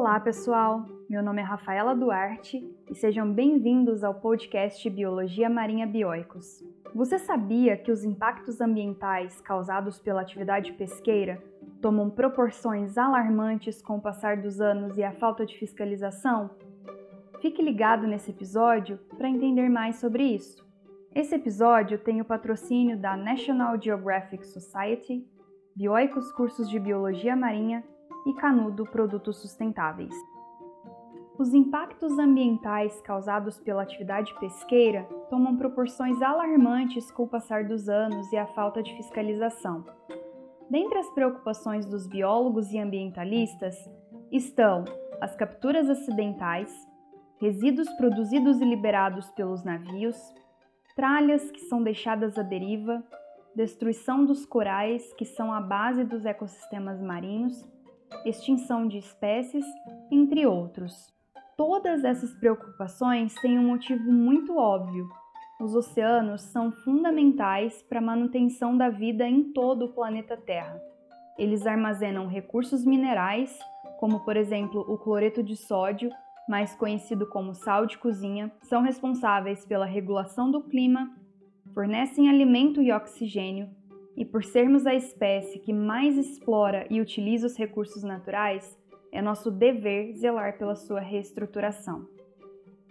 Olá, pessoal! Meu nome é Rafaela Duarte e sejam bem-vindos ao podcast Biologia Marinha Bioicos. Você sabia que os impactos ambientais causados pela atividade pesqueira tomam proporções alarmantes com o passar dos anos e a falta de fiscalização? Fique ligado nesse episódio para entender mais sobre isso. Esse episódio tem o patrocínio da National Geographic Society, Bioicos Cursos de Biologia Marinha e Canudo Produtos Sustentáveis. Os impactos ambientais causados pela atividade pesqueira tomam proporções alarmantes com o passar dos anos e a falta de fiscalização. Dentre as preocupações dos biólogos e ambientalistas estão as capturas acidentais, resíduos produzidos e liberados pelos navios, tralhas que são deixadas à deriva, destruição dos corais, que são a base dos ecossistemas marinhos, extinção de espécies, entre outros. Todas essas preocupações têm um motivo muito óbvio. Os oceanos são fundamentais para a manutenção da vida em todo o planeta Terra. Eles armazenam recursos minerais, como por exemplo o cloreto de sódio, mais conhecido como sal de cozinha, são responsáveis pela regulação do clima, fornecem alimento e oxigênio, e por sermos a espécie que mais explora e utiliza os recursos naturais, é nosso dever zelar pela sua reestruturação.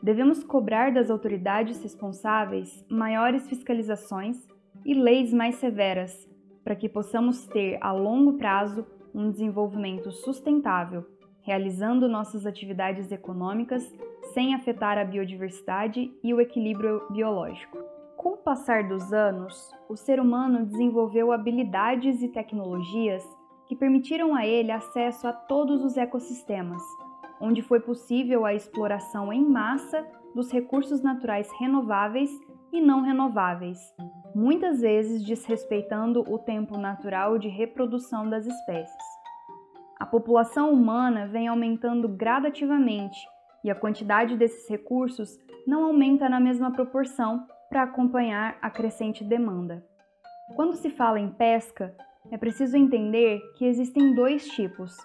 Devemos cobrar das autoridades responsáveis maiores fiscalizações e leis mais severas para que possamos ter a longo prazo um desenvolvimento sustentável, realizando nossas atividades econômicas sem afetar a biodiversidade e o equilíbrio biológico. Com o passar dos anos, o ser humano desenvolveu habilidades e tecnologias que permitiram a ele acesso a todos os ecossistemas, onde foi possível a exploração em massa dos recursos naturais renováveis e não renováveis, muitas vezes desrespeitando o tempo natural de reprodução das espécies. A população humana vem aumentando gradativamente e a quantidade desses recursos não aumenta na mesma proporção para acompanhar a crescente demanda. Quando se fala em pesca, é preciso entender que existem dois tipos: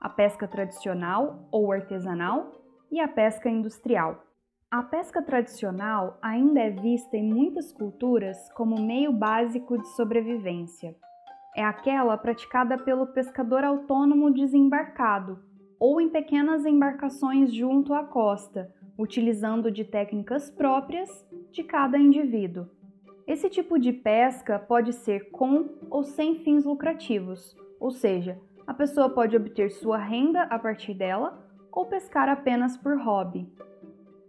a pesca tradicional ou artesanal e a pesca industrial. A pesca tradicional ainda é vista em muitas culturas como meio básico de sobrevivência. É aquela praticada pelo pescador autônomo desembarcado ou em pequenas embarcações junto à costa, utilizando de técnicas próprias de cada indivíduo. Esse tipo de pesca pode ser com ou sem fins lucrativos, ou seja, a pessoa pode obter sua renda a partir dela ou pescar apenas por hobby.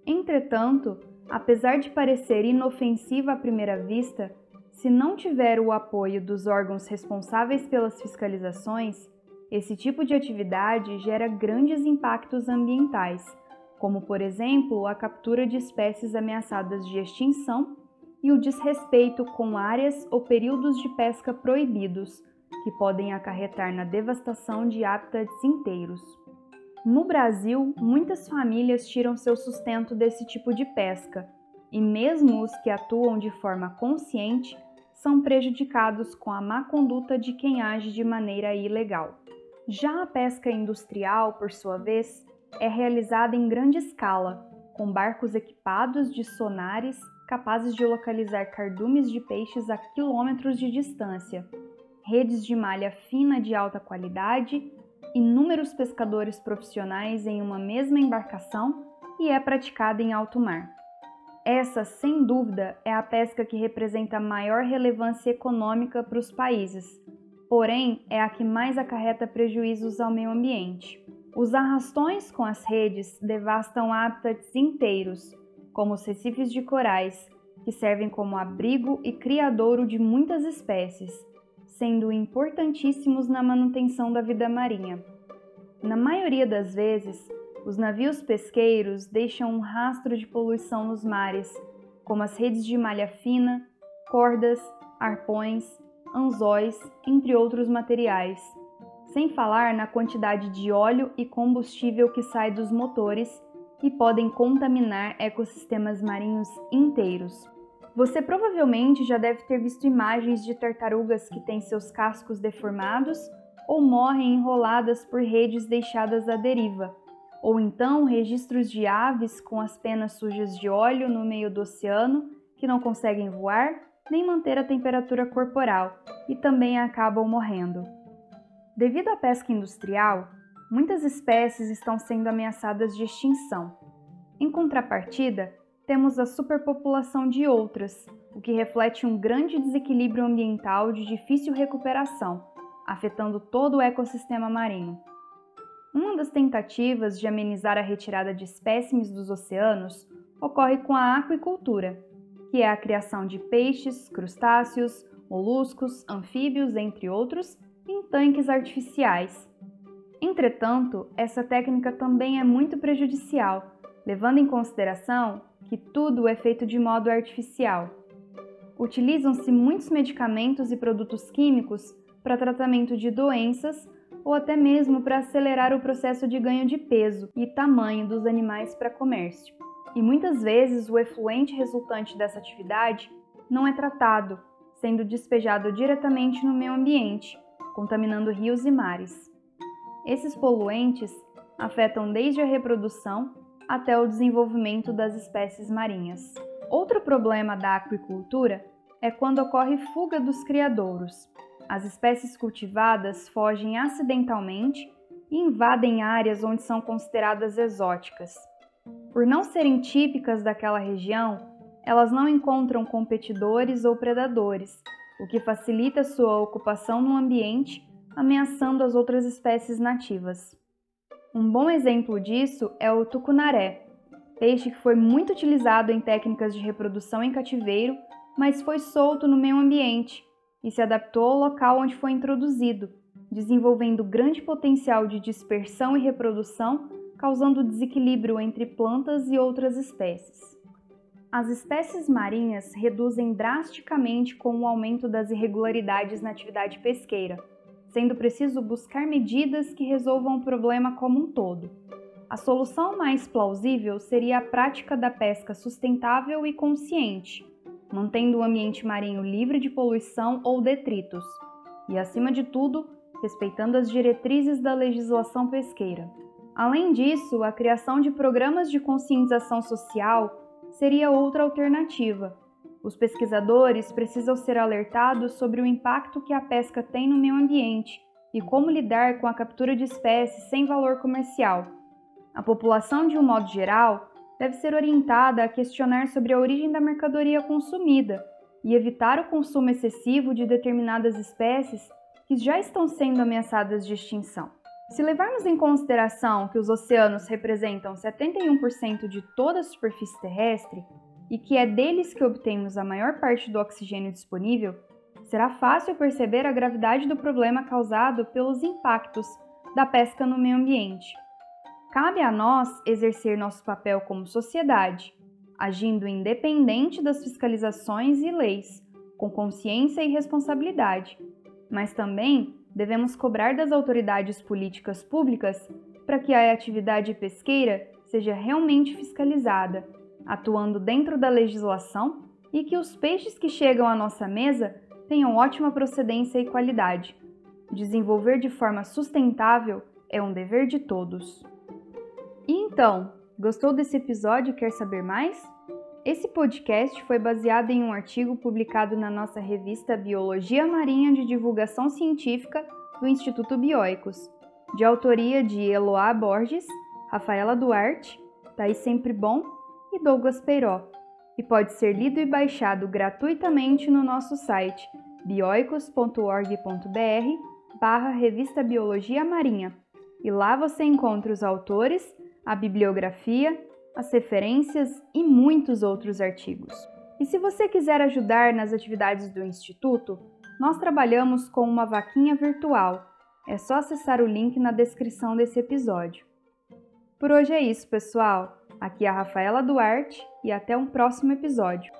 Entretanto, apesar de parecer inofensiva à primeira vista, se não tiver o apoio dos órgãos responsáveis pelas fiscalizações, esse tipo de atividade gera grandes impactos ambientais como por exemplo a captura de espécies ameaçadas de extinção e o desrespeito com áreas ou períodos de pesca proibidos, que podem acarretar na devastação de hábitats inteiros. No Brasil, muitas famílias tiram seu sustento desse tipo de pesca, e mesmo os que atuam de forma consciente são prejudicados com a má conduta de quem age de maneira ilegal. Já a pesca industrial, por sua vez, é realizada em grande escala, com barcos equipados de sonares capazes de localizar cardumes de peixes a quilômetros de distância, redes de malha fina de alta qualidade, inúmeros pescadores profissionais em uma mesma embarcação e é praticada em alto mar. Essa, sem dúvida, é a pesca que representa maior relevância econômica para os países, porém é a que mais acarreta prejuízos ao meio ambiente. Os arrastões com as redes devastam hábitats inteiros, como os recifes de corais, que servem como abrigo e criadouro de muitas espécies, sendo importantíssimos na manutenção da vida marinha. Na maioria das vezes, os navios pesqueiros deixam um rastro de poluição nos mares, como as redes de malha fina, cordas, arpões, anzóis, entre outros materiais sem falar na quantidade de óleo e combustível que sai dos motores e podem contaminar ecossistemas marinhos inteiros. Você provavelmente já deve ter visto imagens de tartarugas que têm seus cascos deformados ou morrem enroladas por redes deixadas à deriva, ou então registros de aves com as penas sujas de óleo no meio do oceano que não conseguem voar nem manter a temperatura corporal e também acabam morrendo. Devido à pesca industrial, muitas espécies estão sendo ameaçadas de extinção. Em contrapartida, temos a superpopulação de outras, o que reflete um grande desequilíbrio ambiental de difícil recuperação, afetando todo o ecossistema marinho. Uma das tentativas de amenizar a retirada de espécimes dos oceanos ocorre com a aquicultura, que é a criação de peixes, crustáceos, moluscos, anfíbios, entre outros, em tanques artificiais. Entretanto, essa técnica também é muito prejudicial, levando em consideração que tudo é feito de modo artificial. Utilizam-se muitos medicamentos e produtos químicos para tratamento de doenças ou até mesmo para acelerar o processo de ganho de peso e tamanho dos animais para comércio. E muitas vezes o efluente resultante dessa atividade não é tratado, sendo despejado diretamente no meio ambiente, contaminando rios e mares. Esses poluentes afetam desde a reprodução até o desenvolvimento das espécies marinhas. Outro problema da aquicultura é quando ocorre fuga dos criadouros, as espécies cultivadas fogem acidentalmente e invadem áreas onde são consideradas exóticas. Por não serem típicas daquela região, elas não encontram competidores ou predadores, o que facilita sua ocupação no ambiente, ameaçando as outras espécies nativas. Um bom exemplo disso é o tucunaré, peixe que foi muito utilizado em técnicas de reprodução em cativeiro, mas foi solto no meio ambiente e se adaptou ao local onde foi introduzido, desenvolvendo grande potencial de dispersão e reprodução, causando desequilíbrio entre plantas e outras espécies. As espécies marinhas reduzem drasticamente com o aumento das irregularidades na atividade pesqueira, sendo preciso buscar medidas que resolvam o problema como um todo. A solução mais plausível seria a prática da pesca sustentável e consciente, mantendo o ambiente marinho livre de poluição ou detritos, e, acima de tudo, respeitando as diretrizes da legislação pesqueira. Além disso, a criação de programas de conscientização social seria outra alternativa. Os pesquisadores precisam ser alertados sobre o impacto que a pesca tem no meio ambiente e como lidar com a captura de espécies sem valor comercial. A população, de um modo geral, deve ser orientada a questionar sobre a origem da mercadoria consumida e evitar o consumo excessivo de determinadas espécies que já estão sendo ameaçadas de extinção. Se levarmos em consideração que os oceanos representam 71% de toda a superfície terrestre e que é deles que obtemos a maior parte do oxigênio disponível, será fácil perceber a gravidade do problema causado pelos impactos da pesca no meio ambiente. Cabe a nós exercer nosso papel como sociedade, agindo independente das fiscalizações e leis, com consciência e responsabilidade, mas também devemos cobrar das autoridades políticas públicas para que a atividade pesqueira seja realmente fiscalizada, atuando dentro da legislação e que os peixes que chegam à nossa mesa tenham ótima procedência e qualidade. Desenvolver de forma sustentável é um dever de todos. E então, gostou desse episódio e quer saber mais? Esse podcast foi baseado em um artigo publicado na nossa revista Biologia Marinha de Divulgação Científica do Instituto Bioicos, de autoria de Eloá Borges, Rafaela Duarte, Thaís Sempre Bom e Douglas Peiró, e pode ser lido e baixado gratuitamente no nosso site bioicos.org.br barra Revista Biologia Marinha. E lá você encontra os autores a bibliografia, as referências e muitos outros artigos. E se você quiser ajudar nas atividades do Instituto, nós trabalhamos com uma vaquinha virtual. É só acessar o link na descrição desse episódio. Por hoje é isso, pessoal. Aqui é a Rafaela Duarte e até um próximo episódio.